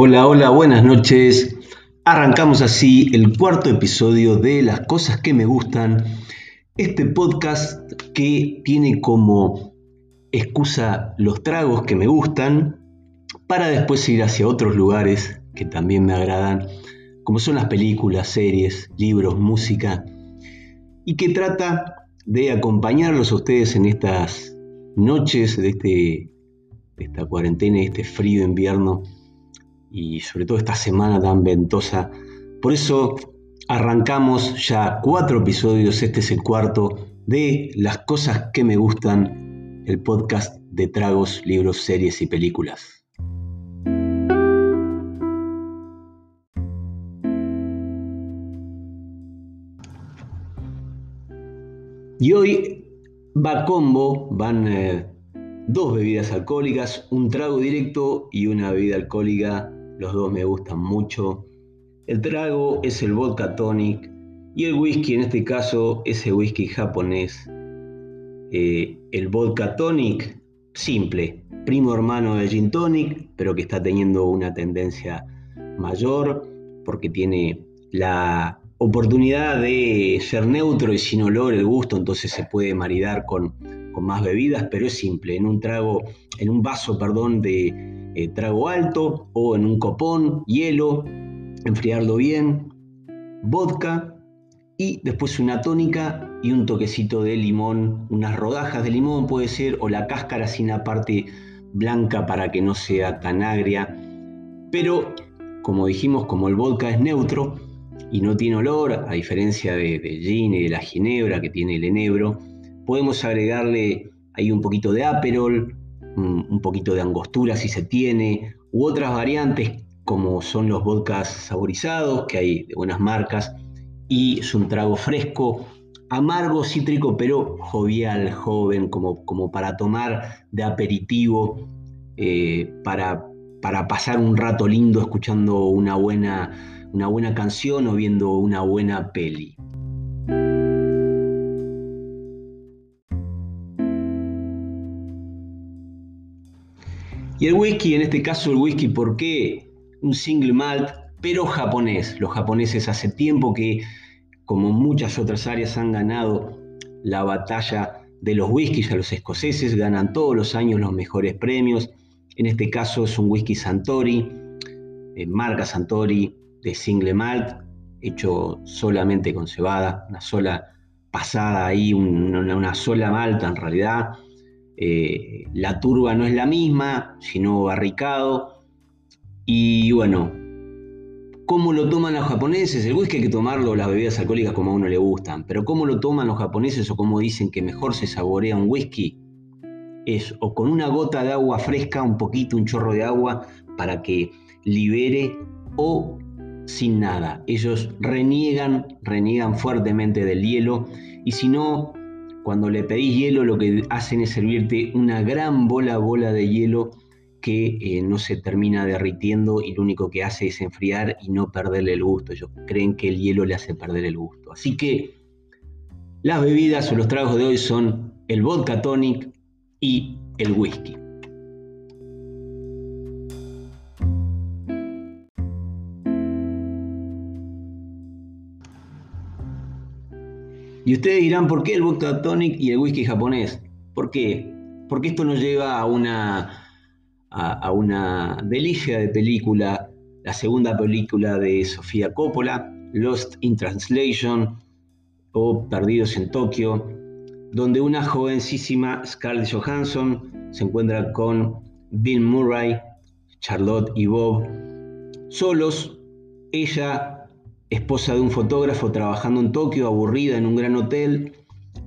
Hola, hola, buenas noches. Arrancamos así el cuarto episodio de Las cosas que me gustan. Este podcast que tiene como excusa los tragos que me gustan para después ir hacia otros lugares que también me agradan, como son las películas, series, libros, música, y que trata de acompañarlos a ustedes en estas noches de, este, de esta cuarentena, este frío invierno y sobre todo esta semana tan ventosa. Por eso arrancamos ya cuatro episodios, este es el cuarto, de Las cosas que me gustan, el podcast de tragos, libros, series y películas. Y hoy va combo, van eh, dos bebidas alcohólicas, un trago directo y una bebida alcohólica los dos me gustan mucho. El trago es el vodka tonic y el whisky, en este caso, es el whisky japonés. Eh, el vodka tonic, simple, primo hermano del gin tonic, pero que está teniendo una tendencia mayor porque tiene la oportunidad de ser neutro y sin olor el gusto, entonces se puede maridar con, con más bebidas, pero es simple, en un trago, en un vaso, perdón, de eh, trago alto o en un copón, hielo, enfriarlo bien, vodka y después una tónica y un toquecito de limón, unas rodajas de limón puede ser o la cáscara sin la parte blanca para que no sea tan agria. Pero como dijimos, como el vodka es neutro y no tiene olor, a diferencia de, de gin y de la ginebra que tiene el enebro, podemos agregarle ahí un poquito de aperol, un poquito de angostura si se tiene, u otras variantes como son los vodkas saborizados, que hay de buenas marcas, y es un trago fresco, amargo, cítrico, pero jovial, joven, como, como para tomar de aperitivo, eh, para, para pasar un rato lindo escuchando una buena, una buena canción o viendo una buena peli. Y el whisky, en este caso el whisky, ¿por qué? Un single malt, pero japonés. Los japoneses hace tiempo que, como muchas otras áreas, han ganado la batalla de los whiskies a los escoceses, ganan todos los años los mejores premios. En este caso es un whisky Santori, eh, marca Santori de single malt, hecho solamente con cebada, una sola pasada ahí, una sola malta en realidad eh, la turba no es la misma, sino barricado. Y bueno, ¿cómo lo toman los japoneses? El whisky hay que tomarlo, las bebidas alcohólicas como a uno le gustan, pero ¿cómo lo toman los japoneses o cómo dicen que mejor se saborea un whisky? Es o con una gota de agua fresca, un poquito, un chorro de agua, para que libere, o sin nada. Ellos reniegan, reniegan fuertemente del hielo, y si no, cuando le pedís hielo, lo que hacen es servirte una gran bola, bola de hielo que eh, no se termina derritiendo y lo único que hace es enfriar y no perderle el gusto. Ellos creen que el hielo le hace perder el gusto. Así que las bebidas o los tragos de hoy son el vodka tonic y el whisky. Y ustedes dirán, ¿por qué el vodka tonic y el whisky japonés? ¿Por qué? Porque esto nos lleva a una, a, una delicia de película, la segunda película de Sofía Coppola, Lost in Translation o Perdidos en Tokio, donde una jovencísima Scarlett Johansson se encuentra con Bill Murray, Charlotte y Bob, solos, ella esposa de un fotógrafo trabajando en Tokio, aburrida en un gran hotel,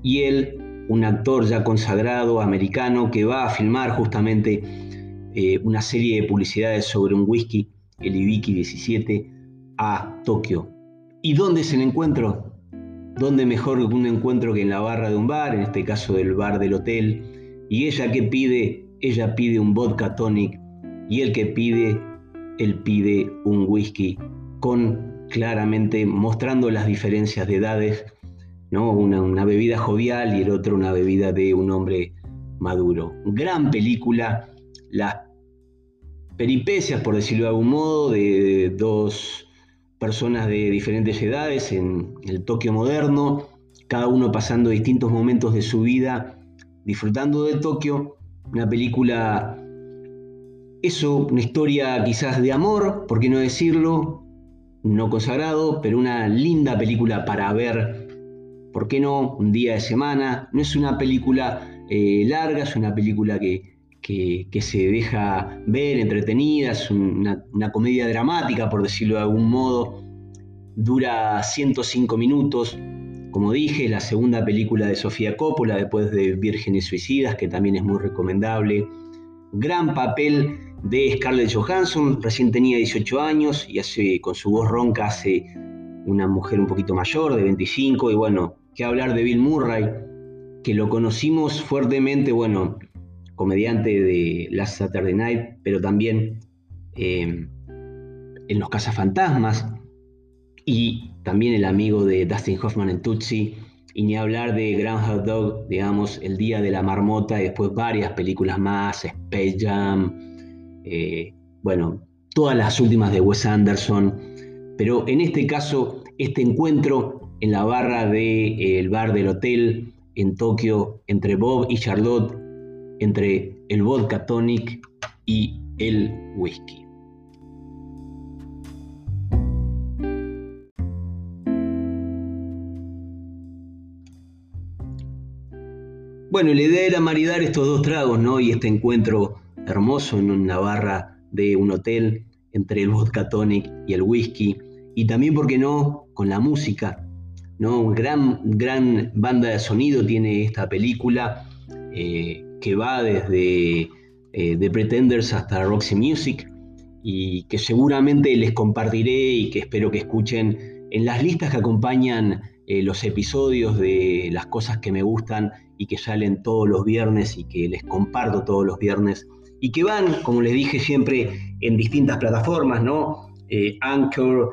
y él, un actor ya consagrado, americano, que va a filmar justamente eh, una serie de publicidades sobre un whisky, el Ibiki 17, a Tokio. ¿Y dónde es el encuentro? ¿Dónde mejor un encuentro que en la barra de un bar, en este caso del bar del hotel? ¿Y ella qué pide? Ella pide un vodka tonic y el que pide, él pide un whisky con claramente mostrando las diferencias de edades, ¿no? Una, bebida jovial y el otro una bebida de un hombre maduro. Gran película, las peripecias, por decirlo de algún modo, de dos personas de diferentes edades en el Tokio moderno, cada uno pasando distintos momentos de su vida, disfrutando de Tokio, una película, eso, una historia quizás de amor, por qué no decirlo, no consagrado, pero una linda película para ver, ¿por qué no? Un día de semana, no es una película eh, larga, es una película que, se deja ver, entretenida, es una, comedia dramática, por decirlo de algún modo. Dura 105 minutos. Como dije, la segunda película de Sofía Coppola después de Vírgenes Suicidas, que también es muy recomendable. Gran papel de Scarlett Johansson, recién tenía 18 años y hace, con su voz ronca hace una mujer un poquito mayor, de 25, y bueno, qué hablar de Bill Murray, que lo conocimos fuertemente, bueno, comediante de Last Saturday Night, pero también eh, en Los Cazafantasmas y también el amigo de Dustin Hoffman en Tootsie, y ni hablar de Groundhog Dog, digamos, El Día de la Marmota, y después varias películas más, Space Jam, eh, bueno, todas las últimas de Wes Anderson, pero en este caso, este encuentro en la barra del bar del hotel en Tokio entre Bob y Charlotte, entre el vodka tonic y el whisky. Bueno, la idea era maridar estos dos tragos, ¿no? Y este encuentro hermoso en una barra de un hotel entre el vodka tonic y el whisky. Y también, ¿por qué no?, con la música. ¿no? Gran, gran banda de sonido tiene esta película. Eh, que va desde eh, The Pretenders hasta Roxy Music y que seguramente les compartiré y que espero que escuchen en las listas que acompañan eh, los episodios de las cosas que me gustan y que salen todos los viernes y que les comparto todos los viernes y que van, como les dije siempre, en distintas plataformas, ¿no? Eh, Anchor,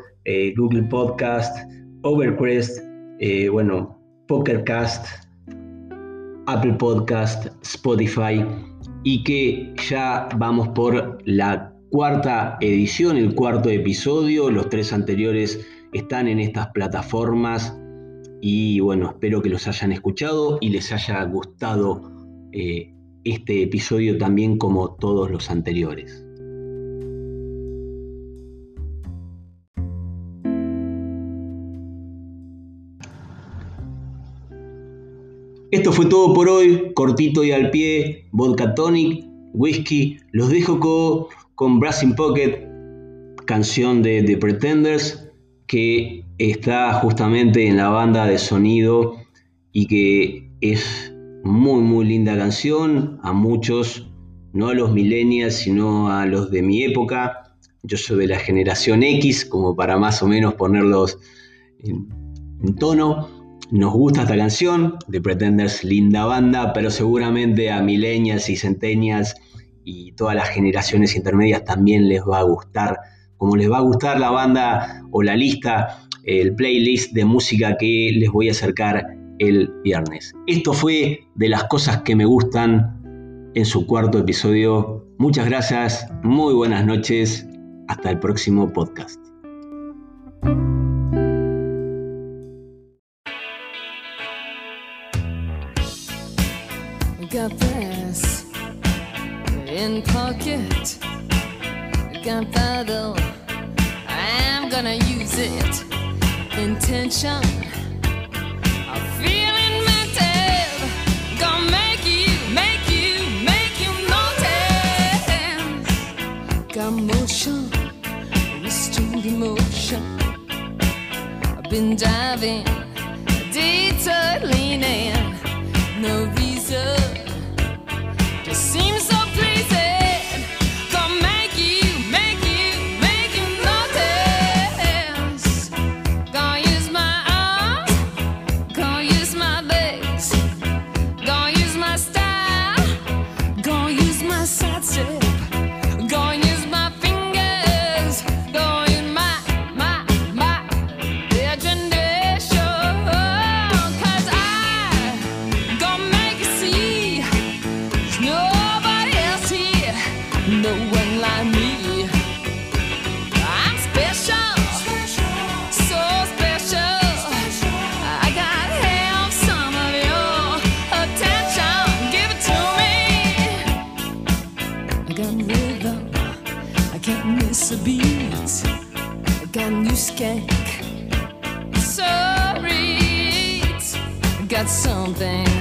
Google Podcast, Overcrest, bueno, Pokercast, Apple Podcast, Spotify y que ya vamos por la cuarta edición, el cuarto episodio. Los tres anteriores están en estas plataformas y bueno, espero que los hayan escuchado y les haya gustado eh, este episodio también como todos los anteriores. Esto fue todo por hoy, cortito y al pie, vodka tonic, whisky. Los dejo con, Brass in Pocket, canción de The Pretenders, que está justamente en la banda de sonido y que es muy muy linda canción. A muchos, no a los millennials, sino a los de mi época. Yo soy de la generación X, como para más o menos ponerlos en tono. Nos gusta esta canción, The Pretenders, linda banda, pero seguramente a milenias y centenias y todas las generaciones intermedias también les va a gustar, como les va a gustar la banda o la lista, el playlist de música que les voy a acercar el viernes. Esto fue de las cosas que me gustan en su cuarto episodio. Muchas gracias, muy buenas noches, hasta el próximo podcast. been driving, detour leaning, no reason. Just seems so pleasing. Gonna make you, make you, make you notice. Gonna use my arms, gonna use my legs, gonna use my style, gonna use my side. No one like me.